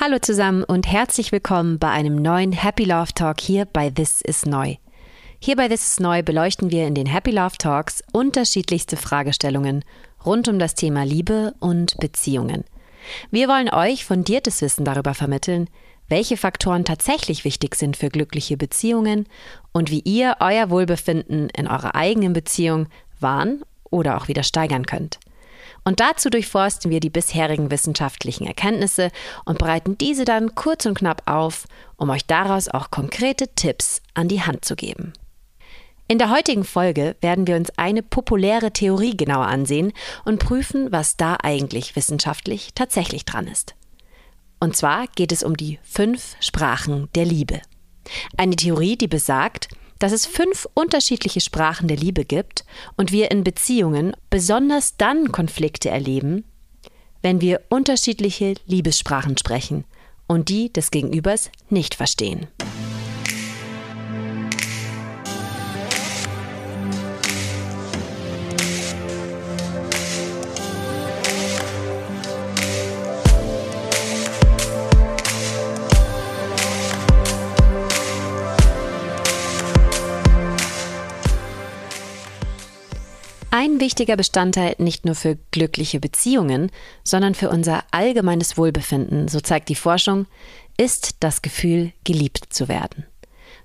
Hallo zusammen und herzlich willkommen bei einem neuen Happy Love Talk hier bei This is Neu. Hier bei This is Neu beleuchten wir in den Happy Love Talks unterschiedlichste Fragestellungen rund um das Thema Liebe und Beziehungen. Wir wollen euch fundiertes Wissen darüber vermitteln, welche Faktoren tatsächlich wichtig sind für glückliche Beziehungen und wie ihr euer Wohlbefinden in eurer eigenen Beziehung wahren oder auch wieder steigern könnt. Und dazu durchforsten wir die bisherigen wissenschaftlichen Erkenntnisse und bereiten diese dann kurz und knapp auf, um euch daraus auch konkrete Tipps an die Hand zu geben. In der heutigen Folge werden wir uns eine populäre Theorie genauer ansehen und prüfen, was da eigentlich wissenschaftlich tatsächlich dran ist. Und zwar geht es um die fünf Sprachen der Liebe. Eine Theorie, die besagt, dass es fünf unterschiedliche Sprachen der Liebe gibt und wir in Beziehungen besonders dann Konflikte erleben, wenn wir unterschiedliche Liebessprachen sprechen und die des Gegenübers nicht verstehen. Wichtiger Bestandteil nicht nur für glückliche Beziehungen, sondern für unser allgemeines Wohlbefinden, so zeigt die Forschung, ist das Gefühl, geliebt zu werden.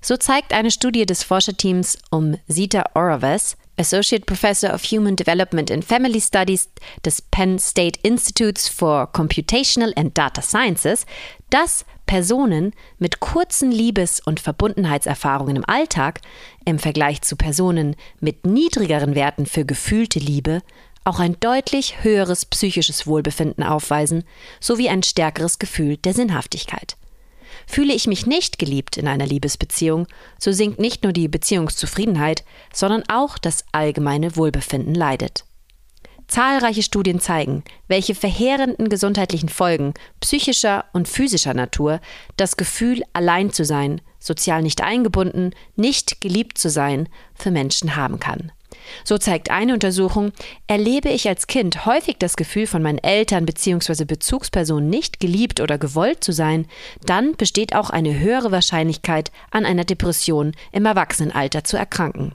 So zeigt eine Studie des Forscherteams um Zita Oraves, Associate Professor of Human Development and Family Studies des Penn State Institutes for Computational and Data Sciences, dass Personen mit kurzen Liebes- und Verbundenheitserfahrungen im Alltag im Vergleich zu Personen mit niedrigeren Werten für gefühlte Liebe auch ein deutlich höheres psychisches Wohlbefinden aufweisen sowie ein stärkeres Gefühl der Sinnhaftigkeit. Fühle ich mich nicht geliebt in einer Liebesbeziehung, so sinkt nicht nur die Beziehungszufriedenheit, sondern auch das allgemeine Wohlbefinden leidet. Zahlreiche Studien zeigen, welche verheerenden gesundheitlichen Folgen psychischer und physischer Natur das Gefühl, allein zu sein, sozial nicht eingebunden, nicht geliebt zu sein, für Menschen haben kann. So zeigt eine Untersuchung, erlebe ich als Kind häufig das Gefühl, von meinen Eltern bzw. Bezugspersonen nicht geliebt oder gewollt zu sein, dann besteht auch eine höhere Wahrscheinlichkeit, an einer Depression im Erwachsenenalter zu erkranken.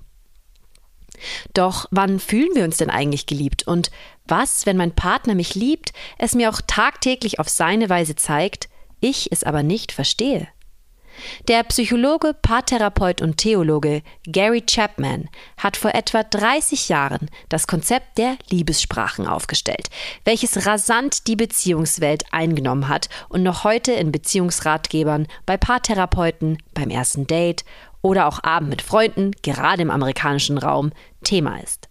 Doch wann fühlen wir uns denn eigentlich geliebt? Und was, wenn mein Partner mich liebt, es mir auch tagtäglich auf seine Weise zeigt, ich es aber nicht verstehe? Der Psychologe, Paartherapeut und Theologe Gary Chapman hat vor etwa 30 Jahren das Konzept der Liebessprachen aufgestellt, welches rasant die Beziehungswelt eingenommen hat und noch heute in Beziehungsratgebern bei Paartherapeuten, beim ersten Date oder auch Abend mit Freunden, gerade im amerikanischen Raum, Thema ist.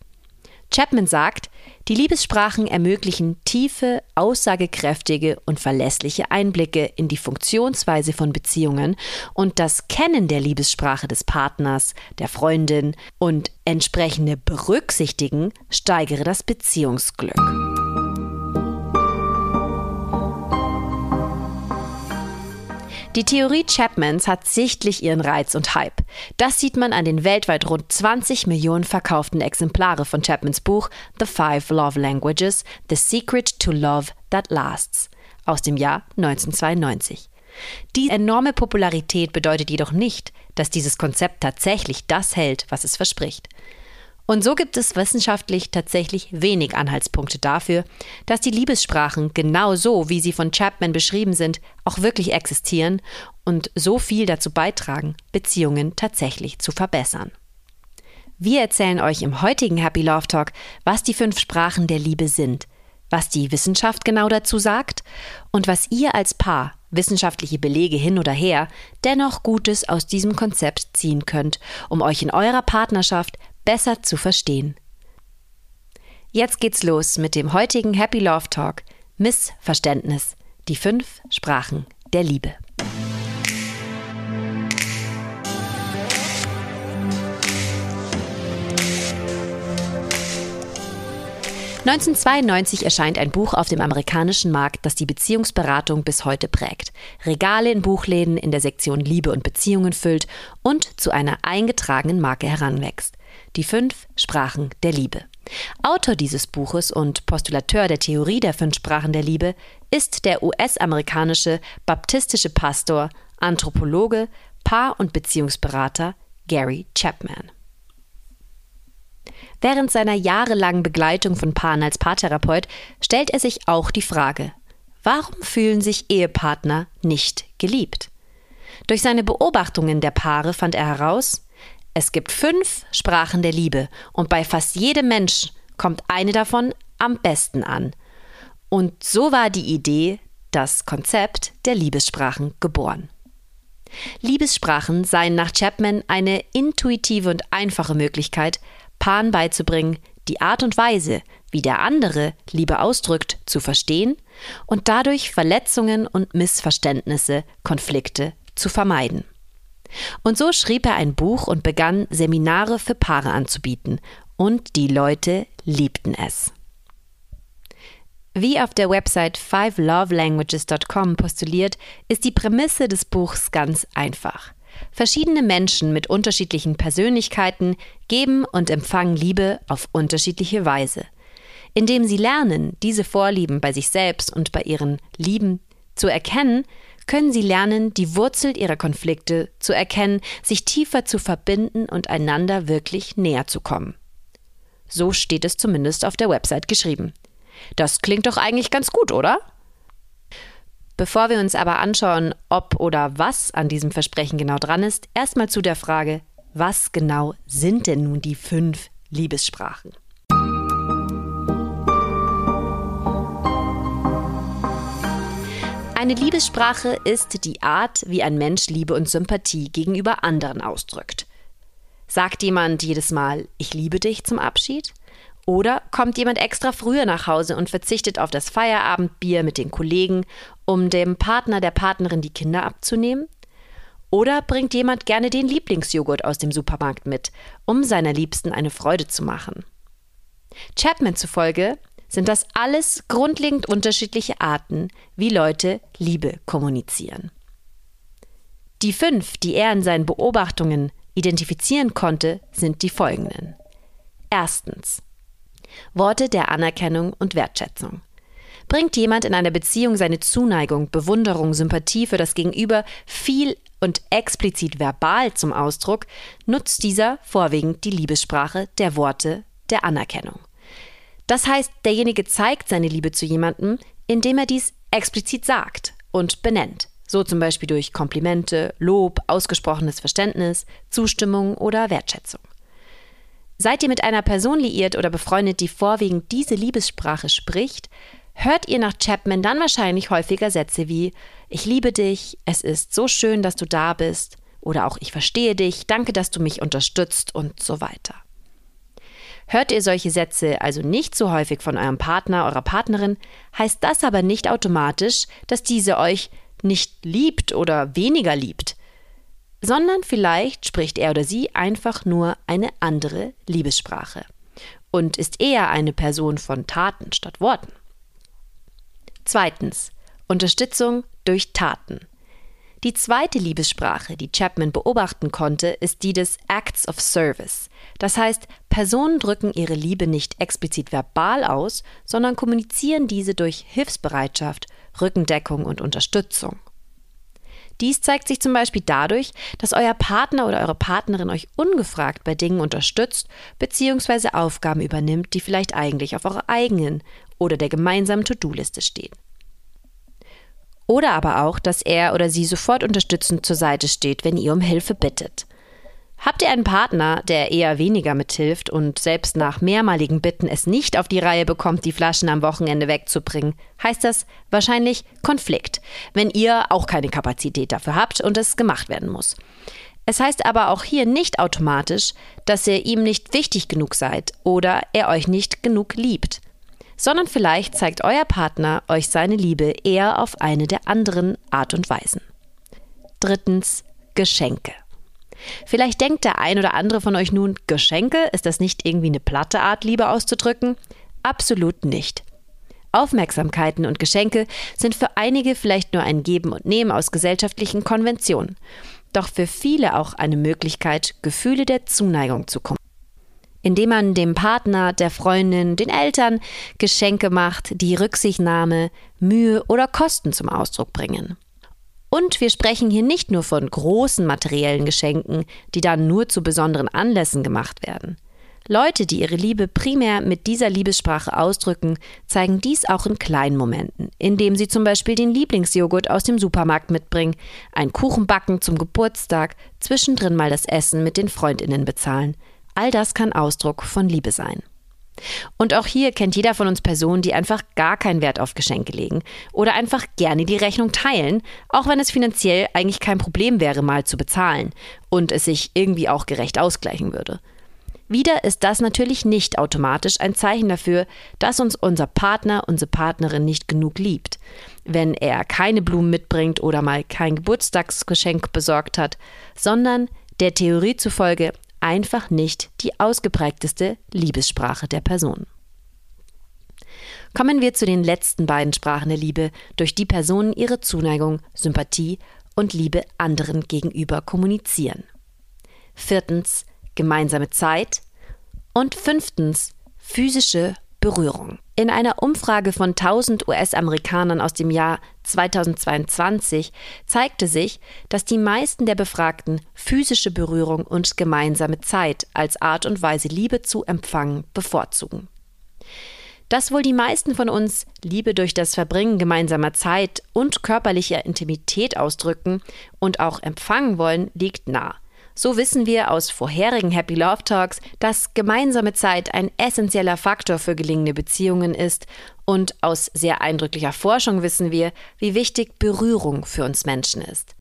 Chapman sagt, die Liebessprachen ermöglichen tiefe, aussagekräftige und verlässliche Einblicke in die Funktionsweise von Beziehungen und das Kennen der Liebessprache des Partners, der Freundin und entsprechende Berücksichtigen steigere das Beziehungsglück. Die Theorie Chapmans hat sichtlich ihren Reiz und Hype. Das sieht man an den weltweit rund 20 Millionen verkauften Exemplare von Chapmans Buch The Five Love Languages: The Secret to Love That Lasts aus dem Jahr 1992. Die enorme Popularität bedeutet jedoch nicht, dass dieses Konzept tatsächlich das hält, was es verspricht. Und so gibt es wissenschaftlich tatsächlich wenig Anhaltspunkte dafür, dass die Liebessprachen genau so, wie sie von Chapman beschrieben sind, auch wirklich existieren und so viel dazu beitragen, Beziehungen tatsächlich zu verbessern. Wir erzählen euch im heutigen Happy Love Talk, was die fünf Sprachen der Liebe sind, was die Wissenschaft genau dazu sagt und was ihr als Paar, wissenschaftliche Belege hin oder her, dennoch Gutes aus diesem Konzept ziehen könnt, um euch in eurer Partnerschaft besser zu verstehen. Jetzt geht's los mit dem heutigen Happy Love Talk Missverständnis, die fünf Sprachen der Liebe. (1992) erscheint ein Buch auf dem amerikanischen Markt, das die Beziehungsberatung bis heute prägt, Regale in Buchläden in der Sektion Liebe und Beziehungen füllt und zu einer eingetragenen Marke heranwächst. Die fünf Sprachen der Liebe. Autor dieses Buches und Postulateur der Theorie der fünf Sprachen der Liebe ist der US-amerikanische baptistische Pastor, Anthropologe, Paar- und Beziehungsberater Gary Chapman. Während seiner jahrelangen Begleitung von Paaren als Paartherapeut stellt er sich auch die Frage, warum fühlen sich Ehepartner nicht geliebt? Durch seine Beobachtungen der Paare fand er heraus, es gibt fünf Sprachen der Liebe und bei fast jedem Mensch kommt eine davon am besten an. Und so war die Idee, das Konzept der Liebessprachen geboren. Liebessprachen seien nach Chapman eine intuitive und einfache Möglichkeit, Paaren beizubringen, die Art und Weise, wie der andere Liebe ausdrückt, zu verstehen und dadurch Verletzungen und Missverständnisse, Konflikte zu vermeiden. Und so schrieb er ein Buch und begann Seminare für Paare anzubieten, und die Leute liebten es. Wie auf der Website fivelovelanguages.com postuliert, ist die Prämisse des Buchs ganz einfach. Verschiedene Menschen mit unterschiedlichen Persönlichkeiten geben und empfangen Liebe auf unterschiedliche Weise. Indem sie lernen, diese Vorlieben bei sich selbst und bei ihren Lieben zu erkennen, können sie lernen, die Wurzel ihrer Konflikte zu erkennen, sich tiefer zu verbinden und einander wirklich näher zu kommen. So steht es zumindest auf der Website geschrieben. Das klingt doch eigentlich ganz gut, oder? Bevor wir uns aber anschauen, ob oder was an diesem Versprechen genau dran ist, erstmal zu der Frage, was genau sind denn nun die fünf Liebessprachen? Eine Liebessprache ist die Art, wie ein Mensch Liebe und Sympathie gegenüber anderen ausdrückt. Sagt jemand jedes Mal Ich liebe dich zum Abschied? Oder kommt jemand extra früher nach Hause und verzichtet auf das Feierabendbier mit den Kollegen, um dem Partner der Partnerin die Kinder abzunehmen? Oder bringt jemand gerne den Lieblingsjoghurt aus dem Supermarkt mit, um seiner Liebsten eine Freude zu machen? Chapman zufolge sind das alles grundlegend unterschiedliche Arten, wie Leute Liebe kommunizieren. Die fünf, die er in seinen Beobachtungen identifizieren konnte, sind die folgenden. Erstens. Worte der Anerkennung und Wertschätzung. Bringt jemand in einer Beziehung seine Zuneigung, Bewunderung, Sympathie für das Gegenüber viel und explizit verbal zum Ausdruck, nutzt dieser vorwiegend die Liebessprache der Worte der Anerkennung. Das heißt, derjenige zeigt seine Liebe zu jemandem, indem er dies explizit sagt und benennt. So zum Beispiel durch Komplimente, Lob, ausgesprochenes Verständnis, Zustimmung oder Wertschätzung. Seid ihr mit einer Person liiert oder befreundet, die vorwiegend diese Liebessprache spricht, hört ihr nach Chapman dann wahrscheinlich häufiger Sätze wie Ich liebe dich, es ist so schön, dass du da bist oder auch Ich verstehe dich, danke, dass du mich unterstützt und so weiter. Hört ihr solche Sätze also nicht so häufig von eurem Partner, eurer Partnerin, heißt das aber nicht automatisch, dass diese euch nicht liebt oder weniger liebt, sondern vielleicht spricht er oder sie einfach nur eine andere Liebessprache und ist eher eine Person von Taten statt Worten. Zweitens. Unterstützung durch Taten. Die zweite Liebessprache, die Chapman beobachten konnte, ist die des Acts of Service. Das heißt, Personen drücken ihre Liebe nicht explizit verbal aus, sondern kommunizieren diese durch Hilfsbereitschaft, Rückendeckung und Unterstützung. Dies zeigt sich zum Beispiel dadurch, dass euer Partner oder eure Partnerin euch ungefragt bei Dingen unterstützt bzw. Aufgaben übernimmt, die vielleicht eigentlich auf eurer eigenen oder der gemeinsamen To-Do-Liste stehen. Oder aber auch, dass er oder sie sofort unterstützend zur Seite steht, wenn ihr um Hilfe bittet. Habt ihr einen Partner, der eher weniger mithilft und selbst nach mehrmaligen Bitten es nicht auf die Reihe bekommt, die Flaschen am Wochenende wegzubringen, heißt das wahrscheinlich Konflikt, wenn ihr auch keine Kapazität dafür habt und es gemacht werden muss. Es heißt aber auch hier nicht automatisch, dass ihr ihm nicht wichtig genug seid oder er euch nicht genug liebt sondern vielleicht zeigt euer Partner euch seine Liebe eher auf eine der anderen Art und Weisen. Drittens Geschenke. Vielleicht denkt der ein oder andere von euch nun, Geschenke, ist das nicht irgendwie eine platte Art, Liebe auszudrücken? Absolut nicht. Aufmerksamkeiten und Geschenke sind für einige vielleicht nur ein Geben und Nehmen aus gesellschaftlichen Konventionen, doch für viele auch eine Möglichkeit, Gefühle der Zuneigung zu kommen. Indem man dem Partner, der Freundin, den Eltern Geschenke macht, die Rücksichtnahme, Mühe oder Kosten zum Ausdruck bringen. Und wir sprechen hier nicht nur von großen materiellen Geschenken, die dann nur zu besonderen Anlässen gemacht werden. Leute, die ihre Liebe primär mit dieser Liebessprache ausdrücken, zeigen dies auch in kleinen Momenten, indem sie zum Beispiel den Lieblingsjoghurt aus dem Supermarkt mitbringen, einen Kuchen backen zum Geburtstag, zwischendrin mal das Essen mit den Freundinnen bezahlen. All das kann Ausdruck von Liebe sein. Und auch hier kennt jeder von uns Personen, die einfach gar keinen Wert auf Geschenke legen oder einfach gerne die Rechnung teilen, auch wenn es finanziell eigentlich kein Problem wäre, mal zu bezahlen und es sich irgendwie auch gerecht ausgleichen würde. Wieder ist das natürlich nicht automatisch ein Zeichen dafür, dass uns unser Partner, unsere Partnerin nicht genug liebt. Wenn er keine Blumen mitbringt oder mal kein Geburtstagsgeschenk besorgt hat, sondern der Theorie zufolge einfach nicht die ausgeprägteste Liebessprache der Person. Kommen wir zu den letzten beiden Sprachen der Liebe, durch die Personen ihre Zuneigung, Sympathie und Liebe anderen gegenüber kommunizieren. Viertens gemeinsame Zeit und fünftens physische Berührung. In einer Umfrage von 1000 US-Amerikanern aus dem Jahr 2022 zeigte sich, dass die meisten der Befragten physische Berührung und gemeinsame Zeit als Art und Weise Liebe zu empfangen bevorzugen. Dass wohl die meisten von uns Liebe durch das Verbringen gemeinsamer Zeit und körperlicher Intimität ausdrücken und auch empfangen wollen, liegt nah. So wissen wir aus vorherigen Happy Love Talks, dass gemeinsame Zeit ein essentieller Faktor für gelingende Beziehungen ist und aus sehr eindrücklicher Forschung wissen wir, wie wichtig Berührung für uns Menschen ist.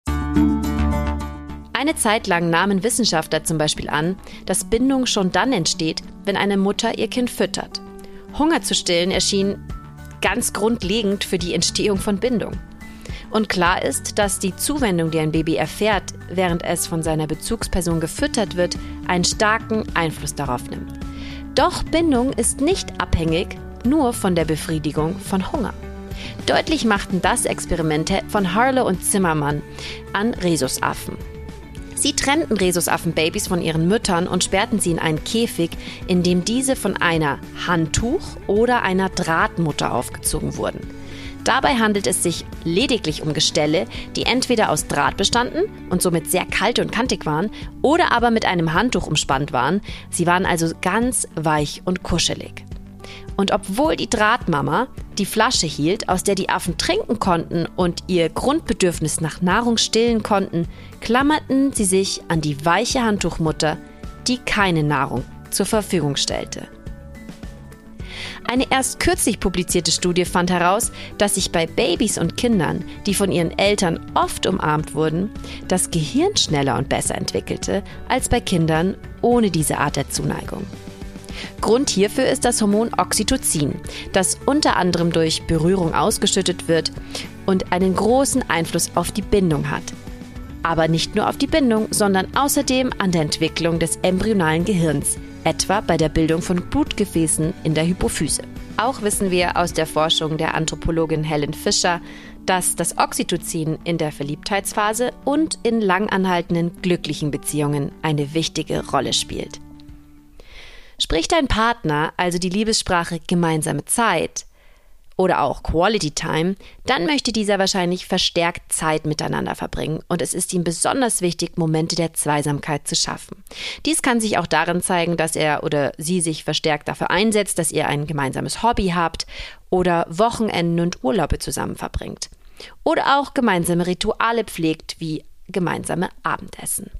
Eine Zeit lang nahmen Wissenschaftler zum Beispiel an, dass Bindung schon dann entsteht, wenn eine Mutter ihr Kind füttert. Hunger zu stillen erschien ganz grundlegend für die Entstehung von Bindung. Und klar ist, dass die Zuwendung, die ein Baby erfährt, während es von seiner Bezugsperson gefüttert wird, einen starken Einfluss darauf nimmt. Doch Bindung ist nicht abhängig nur von der Befriedigung von Hunger. Deutlich machten das Experimente von Harlow und Zimmermann an Rhesusaffen. Sie trennten Rhesusaffenbabys von ihren Müttern und sperrten sie in einen Käfig, in dem diese von einer Handtuch oder einer Drahtmutter aufgezogen wurden. Dabei handelt es sich lediglich um Gestelle, die entweder aus Draht bestanden und somit sehr kalt und kantig waren oder aber mit einem Handtuch umspannt waren. Sie waren also ganz weich und kuschelig. Und obwohl die Drahtmama die Flasche hielt, aus der die Affen trinken konnten und ihr Grundbedürfnis nach Nahrung stillen konnten, klammerten sie sich an die weiche Handtuchmutter, die keine Nahrung zur Verfügung stellte. Eine erst kürzlich publizierte Studie fand heraus, dass sich bei Babys und Kindern, die von ihren Eltern oft umarmt wurden, das Gehirn schneller und besser entwickelte als bei Kindern ohne diese Art der Zuneigung. Grund hierfür ist das Hormon Oxytocin, das unter anderem durch Berührung ausgeschüttet wird und einen großen Einfluss auf die Bindung hat. Aber nicht nur auf die Bindung, sondern außerdem an der Entwicklung des embryonalen Gehirns, etwa bei der Bildung von Blutgefäßen in der Hypophyse. Auch wissen wir aus der Forschung der Anthropologin Helen Fischer, dass das Oxytocin in der Verliebtheitsphase und in langanhaltenden glücklichen Beziehungen eine wichtige Rolle spielt. Spricht dein Partner also die Liebessprache gemeinsame Zeit, oder auch Quality Time, dann möchte dieser wahrscheinlich verstärkt Zeit miteinander verbringen und es ist ihm besonders wichtig, Momente der Zweisamkeit zu schaffen. Dies kann sich auch darin zeigen, dass er oder sie sich verstärkt dafür einsetzt, dass ihr ein gemeinsames Hobby habt oder Wochenenden und Urlaube zusammen verbringt. Oder auch gemeinsame Rituale pflegt, wie gemeinsame Abendessen.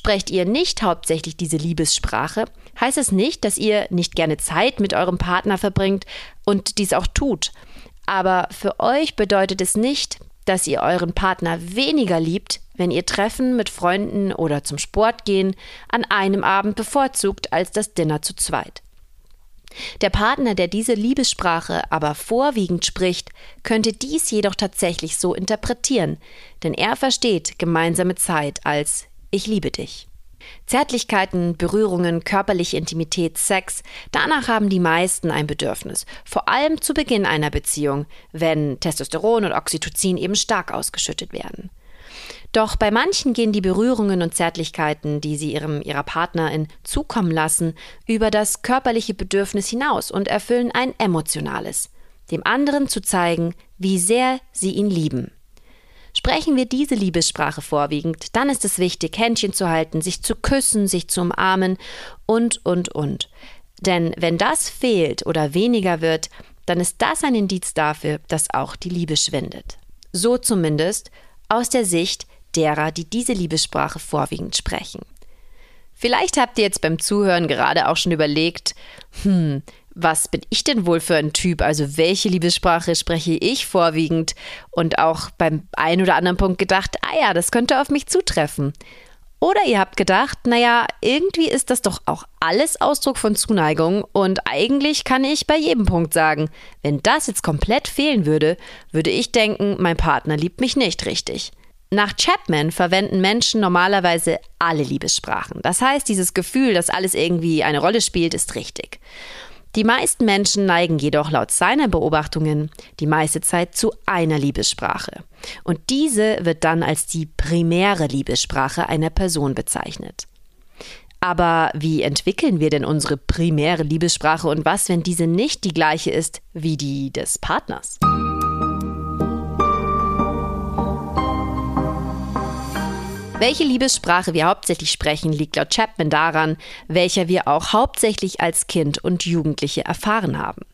Sprecht ihr nicht hauptsächlich diese Liebessprache, heißt es nicht, dass ihr nicht gerne Zeit mit eurem Partner verbringt und dies auch tut. Aber für euch bedeutet es nicht, dass ihr euren Partner weniger liebt, wenn ihr Treffen mit Freunden oder zum Sport gehen an einem Abend bevorzugt als das Dinner zu zweit. Der Partner, der diese Liebessprache aber vorwiegend spricht, könnte dies jedoch tatsächlich so interpretieren, denn er versteht gemeinsame Zeit als ich liebe dich. Zärtlichkeiten, Berührungen, körperliche Intimität, Sex, danach haben die meisten ein Bedürfnis, vor allem zu Beginn einer Beziehung, wenn Testosteron und Oxytocin eben stark ausgeschüttet werden. Doch bei manchen gehen die Berührungen und Zärtlichkeiten, die sie ihrem ihrer Partnerin zukommen lassen, über das körperliche Bedürfnis hinaus und erfüllen ein emotionales, dem anderen zu zeigen, wie sehr sie ihn lieben. Sprechen wir diese Liebessprache vorwiegend, dann ist es wichtig, Händchen zu halten, sich zu küssen, sich zu umarmen und, und, und. Denn wenn das fehlt oder weniger wird, dann ist das ein Indiz dafür, dass auch die Liebe schwindet. So zumindest aus der Sicht derer, die diese Liebessprache vorwiegend sprechen. Vielleicht habt ihr jetzt beim Zuhören gerade auch schon überlegt, hm, was bin ich denn wohl für ein Typ? Also welche Liebessprache spreche ich vorwiegend? Und auch beim einen oder anderen Punkt gedacht, ah ja, das könnte auf mich zutreffen. Oder ihr habt gedacht, naja, irgendwie ist das doch auch alles Ausdruck von Zuneigung und eigentlich kann ich bei jedem Punkt sagen, wenn das jetzt komplett fehlen würde, würde ich denken, mein Partner liebt mich nicht richtig. Nach Chapman verwenden Menschen normalerweise alle Liebessprachen. Das heißt, dieses Gefühl, dass alles irgendwie eine Rolle spielt, ist richtig. Die meisten Menschen neigen jedoch laut seiner Beobachtungen die meiste Zeit zu einer Liebessprache. Und diese wird dann als die primäre Liebessprache einer Person bezeichnet. Aber wie entwickeln wir denn unsere primäre Liebessprache und was, wenn diese nicht die gleiche ist wie die des Partners? Welche Liebessprache wir hauptsächlich sprechen, liegt laut Chapman daran, welcher wir auch hauptsächlich als Kind und Jugendliche erfahren haben.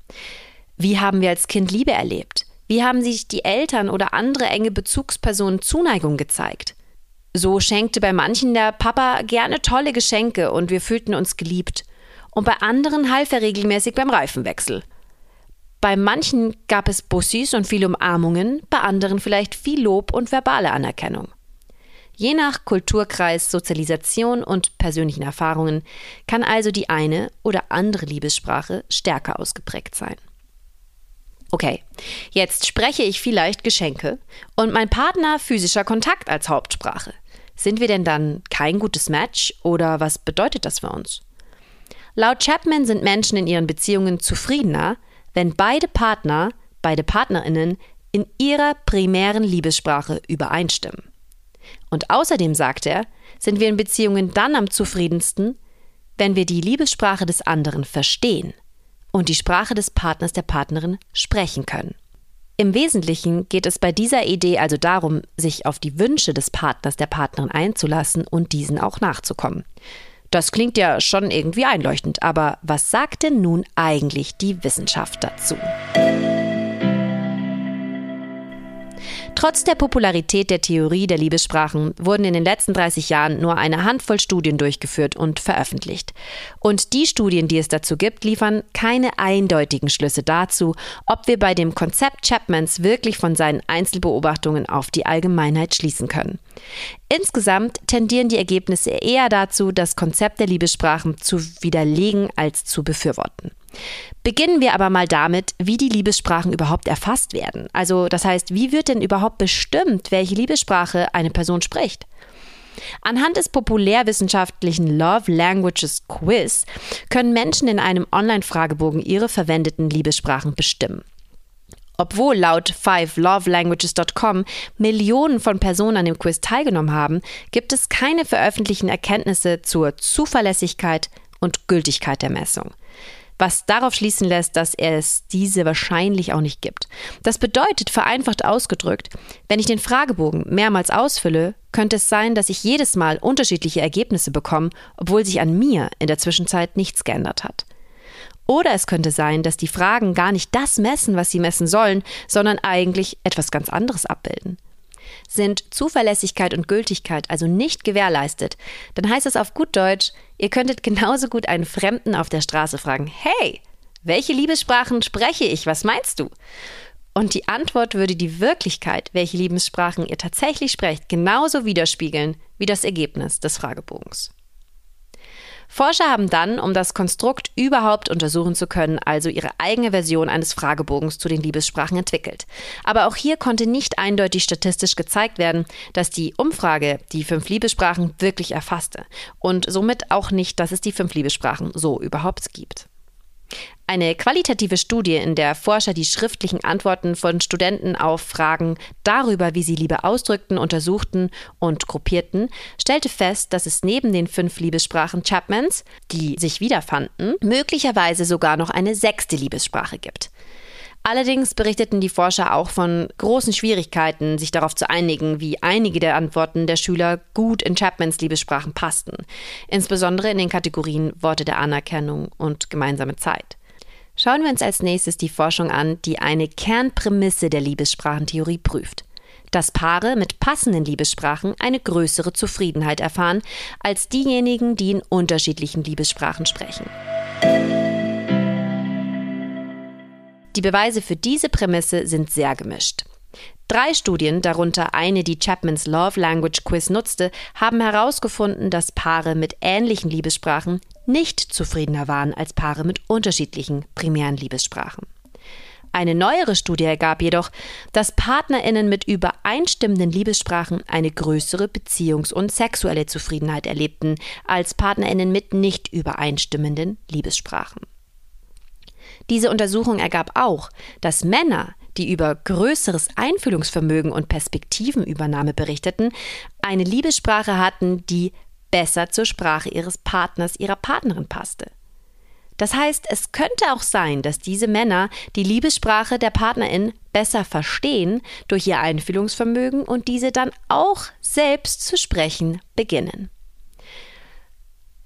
Wie haben wir als Kind Liebe erlebt? Wie haben sich die Eltern oder andere enge Bezugspersonen Zuneigung gezeigt? So schenkte bei manchen der Papa gerne tolle Geschenke und wir fühlten uns geliebt. Und bei anderen half er regelmäßig beim Reifenwechsel. Bei manchen gab es Bussis und viele Umarmungen, bei anderen vielleicht viel Lob und verbale Anerkennung. Je nach Kulturkreis, Sozialisation und persönlichen Erfahrungen kann also die eine oder andere Liebessprache stärker ausgeprägt sein. Okay, jetzt spreche ich vielleicht Geschenke und mein Partner physischer Kontakt als Hauptsprache. Sind wir denn dann kein gutes Match oder was bedeutet das für uns? Laut Chapman sind Menschen in ihren Beziehungen zufriedener, wenn beide Partner, beide Partnerinnen in ihrer primären Liebessprache übereinstimmen. Und außerdem, sagt er, sind wir in Beziehungen dann am zufriedensten, wenn wir die Liebessprache des anderen verstehen und die Sprache des Partners der Partnerin sprechen können. Im Wesentlichen geht es bei dieser Idee also darum, sich auf die Wünsche des Partners der Partnerin einzulassen und diesen auch nachzukommen. Das klingt ja schon irgendwie einleuchtend, aber was sagt denn nun eigentlich die Wissenschaft dazu? Trotz der Popularität der Theorie der Liebessprachen wurden in den letzten 30 Jahren nur eine Handvoll Studien durchgeführt und veröffentlicht. Und die Studien, die es dazu gibt, liefern keine eindeutigen Schlüsse dazu, ob wir bei dem Konzept Chapmans wirklich von seinen Einzelbeobachtungen auf die Allgemeinheit schließen können. Insgesamt tendieren die Ergebnisse eher dazu, das Konzept der Liebessprachen zu widerlegen als zu befürworten. Beginnen wir aber mal damit, wie die Liebessprachen überhaupt erfasst werden. Also das heißt, wie wird denn überhaupt bestimmt, welche Liebessprache eine Person spricht? Anhand des populärwissenschaftlichen Love Languages Quiz können Menschen in einem Online-Fragebogen ihre verwendeten Liebessprachen bestimmen. Obwohl laut 5lovelanguages.com Millionen von Personen an dem Quiz teilgenommen haben, gibt es keine veröffentlichten Erkenntnisse zur Zuverlässigkeit und Gültigkeit der Messung was darauf schließen lässt, dass es diese wahrscheinlich auch nicht gibt. Das bedeutet, vereinfacht ausgedrückt, wenn ich den Fragebogen mehrmals ausfülle, könnte es sein, dass ich jedes Mal unterschiedliche Ergebnisse bekomme, obwohl sich an mir in der Zwischenzeit nichts geändert hat. Oder es könnte sein, dass die Fragen gar nicht das messen, was sie messen sollen, sondern eigentlich etwas ganz anderes abbilden. Sind Zuverlässigkeit und Gültigkeit also nicht gewährleistet, dann heißt es auf gut Deutsch, ihr könntet genauso gut einen Fremden auf der Straße fragen, hey, welche Liebessprachen spreche ich, was meinst du? Und die Antwort würde die Wirklichkeit, welche Liebessprachen ihr tatsächlich sprecht, genauso widerspiegeln wie das Ergebnis des Fragebogens. Forscher haben dann, um das Konstrukt überhaupt untersuchen zu können, also ihre eigene Version eines Fragebogens zu den Liebessprachen entwickelt. Aber auch hier konnte nicht eindeutig statistisch gezeigt werden, dass die Umfrage die fünf Liebessprachen wirklich erfasste und somit auch nicht, dass es die fünf Liebessprachen so überhaupt gibt. Eine qualitative Studie, in der Forscher die schriftlichen Antworten von Studenten auf Fragen darüber, wie sie Liebe ausdrückten, untersuchten und gruppierten, stellte fest, dass es neben den fünf Liebessprachen Chapmans, die sich wiederfanden, möglicherweise sogar noch eine sechste Liebessprache gibt. Allerdings berichteten die Forscher auch von großen Schwierigkeiten, sich darauf zu einigen, wie einige der Antworten der Schüler gut in Chapmans Liebessprachen passten, insbesondere in den Kategorien Worte der Anerkennung und gemeinsame Zeit. Schauen wir uns als nächstes die Forschung an, die eine Kernprämisse der Liebessprachentheorie prüft. Dass Paare mit passenden Liebessprachen eine größere Zufriedenheit erfahren als diejenigen, die in unterschiedlichen Liebessprachen sprechen. Die Beweise für diese Prämisse sind sehr gemischt. Drei Studien, darunter eine, die Chapmans Love Language Quiz nutzte, haben herausgefunden, dass Paare mit ähnlichen Liebessprachen nicht zufriedener waren als Paare mit unterschiedlichen primären Liebessprachen. Eine neuere Studie ergab jedoch, dass Partnerinnen mit übereinstimmenden Liebessprachen eine größere Beziehungs- und sexuelle Zufriedenheit erlebten als Partnerinnen mit nicht übereinstimmenden Liebessprachen. Diese Untersuchung ergab auch, dass Männer, die über größeres Einfühlungsvermögen und Perspektivenübernahme berichteten, eine Liebessprache hatten, die besser zur Sprache ihres Partners, ihrer Partnerin passte. Das heißt, es könnte auch sein, dass diese Männer die Liebessprache der Partnerin besser verstehen durch ihr Einfühlungsvermögen und diese dann auch selbst zu sprechen beginnen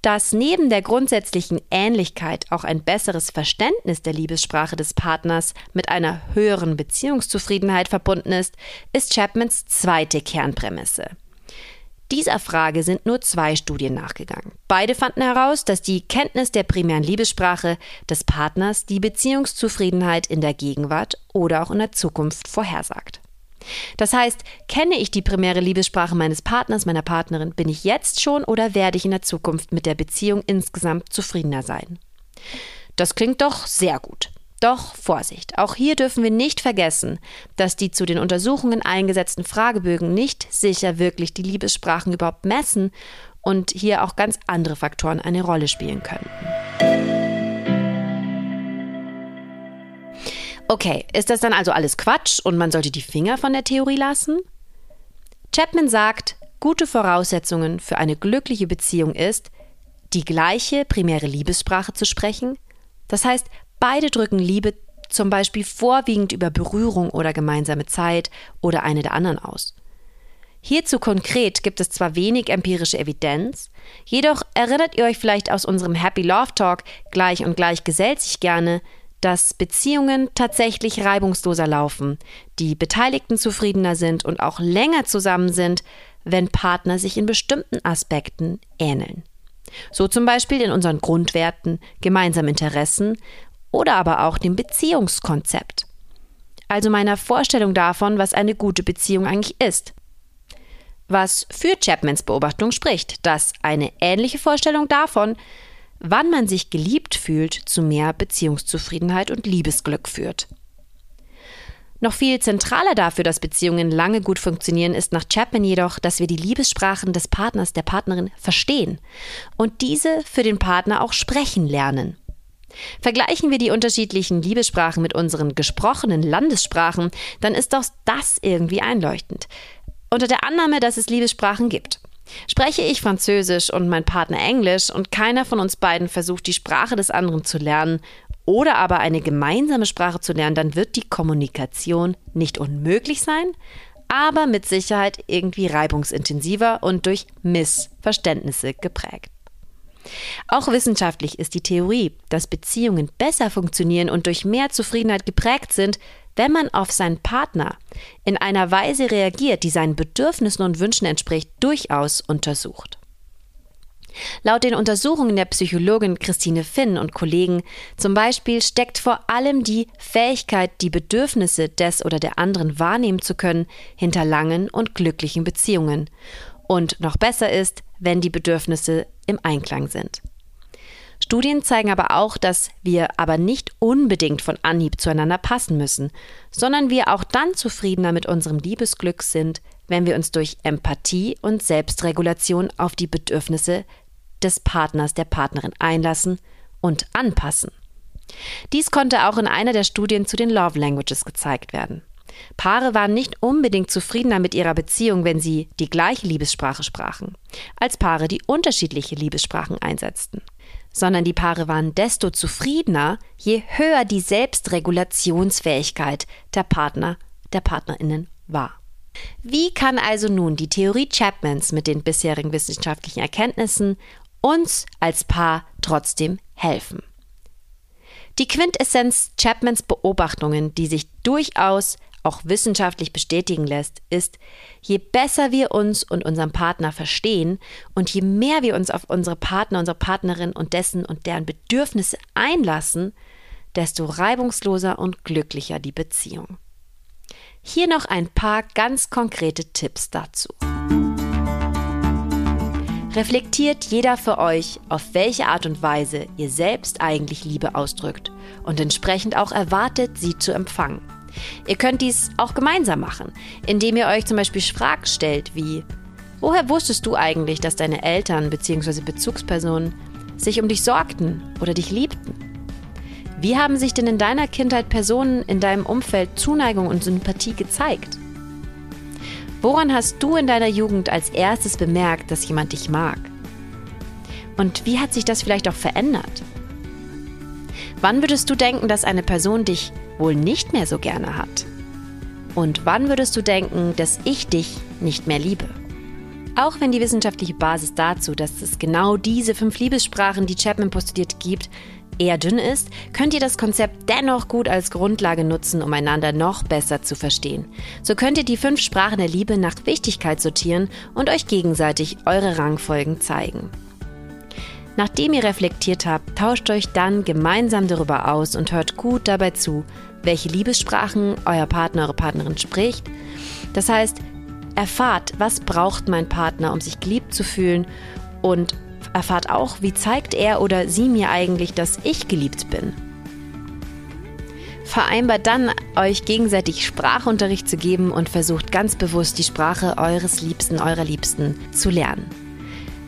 dass neben der grundsätzlichen Ähnlichkeit auch ein besseres Verständnis der Liebessprache des Partners mit einer höheren Beziehungszufriedenheit verbunden ist, ist Chapmans zweite Kernprämisse. Dieser Frage sind nur zwei Studien nachgegangen. Beide fanden heraus, dass die Kenntnis der primären Liebessprache des Partners die Beziehungszufriedenheit in der Gegenwart oder auch in der Zukunft vorhersagt. Das heißt, kenne ich die primäre Liebessprache meines Partners, meiner Partnerin, bin ich jetzt schon oder werde ich in der Zukunft mit der Beziehung insgesamt zufriedener sein? Das klingt doch sehr gut. Doch Vorsicht, auch hier dürfen wir nicht vergessen, dass die zu den Untersuchungen eingesetzten Fragebögen nicht sicher wirklich die Liebessprachen überhaupt messen und hier auch ganz andere Faktoren eine Rolle spielen könnten. Okay, ist das dann also alles Quatsch und man sollte die Finger von der Theorie lassen? Chapman sagt, gute Voraussetzungen für eine glückliche Beziehung ist, die gleiche primäre Liebessprache zu sprechen. Das heißt, beide drücken Liebe zum Beispiel vorwiegend über Berührung oder gemeinsame Zeit oder eine der anderen aus. Hierzu konkret gibt es zwar wenig empirische Evidenz, jedoch erinnert ihr euch vielleicht aus unserem Happy Love Talk gleich und gleich gesellt sich gerne, dass Beziehungen tatsächlich reibungsloser laufen, die Beteiligten zufriedener sind und auch länger zusammen sind, wenn Partner sich in bestimmten Aspekten ähneln. So zum Beispiel in unseren Grundwerten, gemeinsamen Interessen oder aber auch dem Beziehungskonzept. Also meiner Vorstellung davon, was eine gute Beziehung eigentlich ist. Was für Chapmans Beobachtung spricht, dass eine ähnliche Vorstellung davon wann man sich geliebt fühlt, zu mehr Beziehungszufriedenheit und Liebesglück führt. Noch viel zentraler dafür, dass Beziehungen lange gut funktionieren, ist nach Chapman jedoch, dass wir die Liebessprachen des Partners, der Partnerin verstehen und diese für den Partner auch sprechen lernen. Vergleichen wir die unterschiedlichen Liebessprachen mit unseren gesprochenen Landessprachen, dann ist doch das irgendwie einleuchtend. Unter der Annahme, dass es Liebessprachen gibt. Spreche ich Französisch und mein Partner Englisch und keiner von uns beiden versucht, die Sprache des anderen zu lernen oder aber eine gemeinsame Sprache zu lernen, dann wird die Kommunikation nicht unmöglich sein, aber mit Sicherheit irgendwie reibungsintensiver und durch Missverständnisse geprägt. Auch wissenschaftlich ist die Theorie, dass Beziehungen besser funktionieren und durch mehr Zufriedenheit geprägt sind, wenn man auf seinen Partner in einer Weise reagiert, die seinen Bedürfnissen und Wünschen entspricht, durchaus untersucht. Laut den Untersuchungen der Psychologin Christine Finn und Kollegen zum Beispiel steckt vor allem die Fähigkeit, die Bedürfnisse des oder der anderen wahrnehmen zu können, hinter langen und glücklichen Beziehungen. Und noch besser ist, wenn die Bedürfnisse im Einklang sind. Studien zeigen aber auch, dass wir aber nicht unbedingt von Anhieb zueinander passen müssen, sondern wir auch dann zufriedener mit unserem Liebesglück sind, wenn wir uns durch Empathie und Selbstregulation auf die Bedürfnisse des Partners, der Partnerin einlassen und anpassen. Dies konnte auch in einer der Studien zu den Love Languages gezeigt werden. Paare waren nicht unbedingt zufriedener mit ihrer Beziehung, wenn sie die gleiche Liebessprache sprachen, als Paare, die unterschiedliche Liebessprachen einsetzten. Sondern die Paare waren desto zufriedener, je höher die Selbstregulationsfähigkeit der Partner, der Partnerinnen war. Wie kann also nun die Theorie Chapmans mit den bisherigen wissenschaftlichen Erkenntnissen uns als Paar trotzdem helfen? Die Quintessenz Chapmans Beobachtungen, die sich durchaus auch wissenschaftlich bestätigen lässt, ist, je besser wir uns und unseren Partner verstehen und je mehr wir uns auf unsere Partner, unsere Partnerin und dessen und deren Bedürfnisse einlassen, desto reibungsloser und glücklicher die Beziehung. Hier noch ein paar ganz konkrete Tipps dazu. Reflektiert jeder für euch, auf welche Art und Weise ihr selbst eigentlich Liebe ausdrückt und entsprechend auch erwartet, sie zu empfangen. Ihr könnt dies auch gemeinsam machen, indem ihr euch zum Beispiel Fragen stellt wie Woher wusstest du eigentlich, dass deine Eltern bzw. Bezugspersonen sich um dich sorgten oder dich liebten? Wie haben sich denn in deiner Kindheit Personen in deinem Umfeld Zuneigung und Sympathie gezeigt? Woran hast du in deiner Jugend als erstes bemerkt, dass jemand dich mag? Und wie hat sich das vielleicht auch verändert? Wann würdest du denken, dass eine Person dich wohl nicht mehr so gerne hat? Und wann würdest du denken, dass ich dich nicht mehr liebe? Auch wenn die wissenschaftliche Basis dazu, dass es genau diese fünf Liebessprachen, die Chapman postuliert, gibt, eher dünn ist, könnt ihr das Konzept dennoch gut als Grundlage nutzen, um einander noch besser zu verstehen. So könnt ihr die fünf Sprachen der Liebe nach Wichtigkeit sortieren und euch gegenseitig eure Rangfolgen zeigen. Nachdem ihr reflektiert habt, tauscht euch dann gemeinsam darüber aus und hört gut dabei zu, welche Liebessprachen euer Partner, eure Partnerin spricht. Das heißt, erfahrt, was braucht mein Partner, um sich geliebt zu fühlen und erfahrt auch, wie zeigt er oder sie mir eigentlich, dass ich geliebt bin. Vereinbart dann, euch gegenseitig Sprachunterricht zu geben und versucht ganz bewusst die Sprache eures Liebsten, eurer Liebsten zu lernen.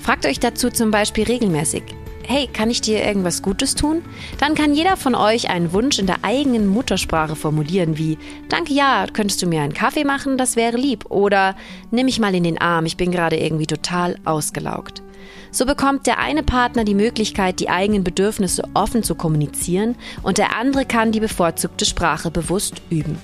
Fragt euch dazu zum Beispiel regelmäßig, hey, kann ich dir irgendwas Gutes tun? Dann kann jeder von euch einen Wunsch in der eigenen Muttersprache formulieren, wie Danke, ja, könntest du mir einen Kaffee machen? Das wäre lieb. Oder Nimm mich mal in den Arm, ich bin gerade irgendwie total ausgelaugt. So bekommt der eine Partner die Möglichkeit, die eigenen Bedürfnisse offen zu kommunizieren und der andere kann die bevorzugte Sprache bewusst üben.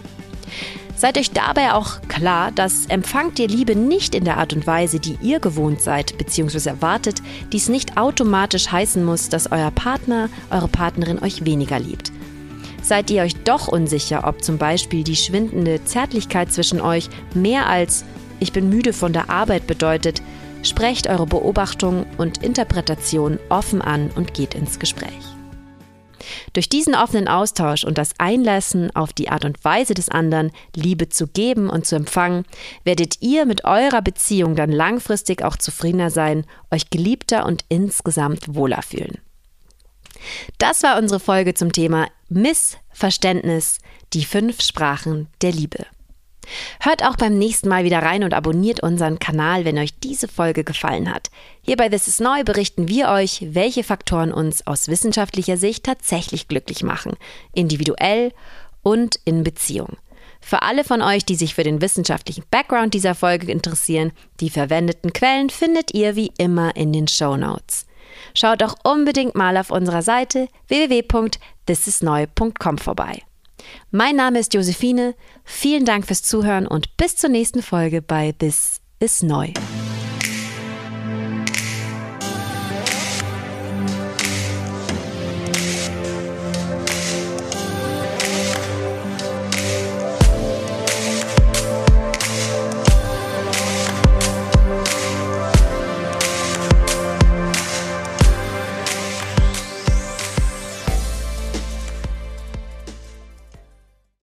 Seid euch dabei auch klar, dass empfangt ihr Liebe nicht in der Art und Weise, die ihr gewohnt seid bzw. erwartet, dies nicht automatisch heißen muss, dass euer Partner, eure Partnerin euch weniger liebt. Seid ihr euch doch unsicher, ob zum Beispiel die schwindende Zärtlichkeit zwischen euch mehr als ich bin müde von der Arbeit bedeutet, Sprecht eure Beobachtungen und Interpretationen offen an und geht ins Gespräch. Durch diesen offenen Austausch und das Einlassen auf die Art und Weise des anderen, Liebe zu geben und zu empfangen, werdet ihr mit eurer Beziehung dann langfristig auch zufriedener sein, euch geliebter und insgesamt wohler fühlen. Das war unsere Folge zum Thema Missverständnis, die fünf Sprachen der Liebe. Hört auch beim nächsten Mal wieder rein und abonniert unseren Kanal, wenn euch diese Folge gefallen hat. Hier bei This is Neu berichten wir euch, welche Faktoren uns aus wissenschaftlicher Sicht tatsächlich glücklich machen, individuell und in Beziehung. Für alle von euch, die sich für den wissenschaftlichen Background dieser Folge interessieren, die verwendeten Quellen findet ihr wie immer in den Show Notes. Schaut auch unbedingt mal auf unserer Seite www.thisisneu.com vorbei. Mein Name ist Josephine. Vielen Dank fürs Zuhören und bis zur nächsten Folge bei This ist Neu.